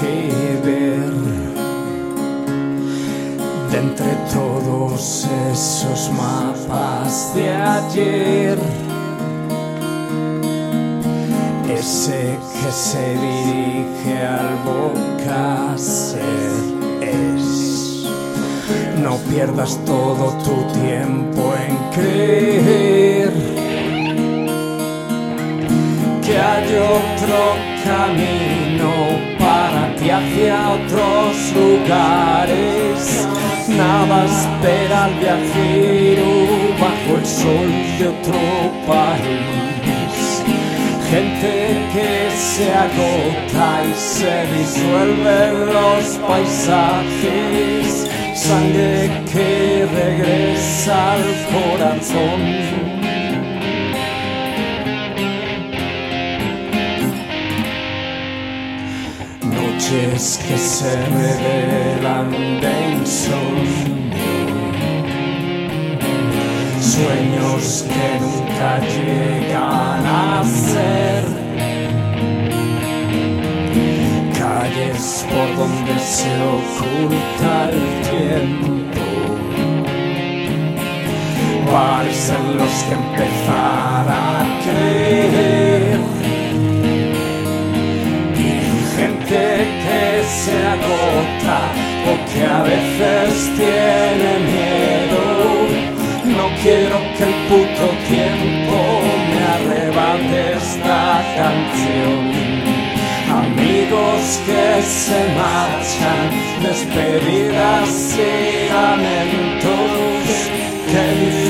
que ver de entre todos esos mapas de ayer. Ese que se dirige al bocacer es. No pierdas todo tu tiempo en creer que hay otro camino hacia otros lugares. Nada espera al viajero bajo el sol de otro país. Gente que se agota y se disuelve en los paisajes. Sangre que regresa al corazón. Noches que se revelan de insomnio, sueños que nunca llegan a ser, calles por donde se oculta el tiempo, bares en los que empezar a creer. se agota porque a veces tiene miedo. No quiero que el puto tiempo me arrebate esta canción. Amigos que se marchan, despedidas y lamentos que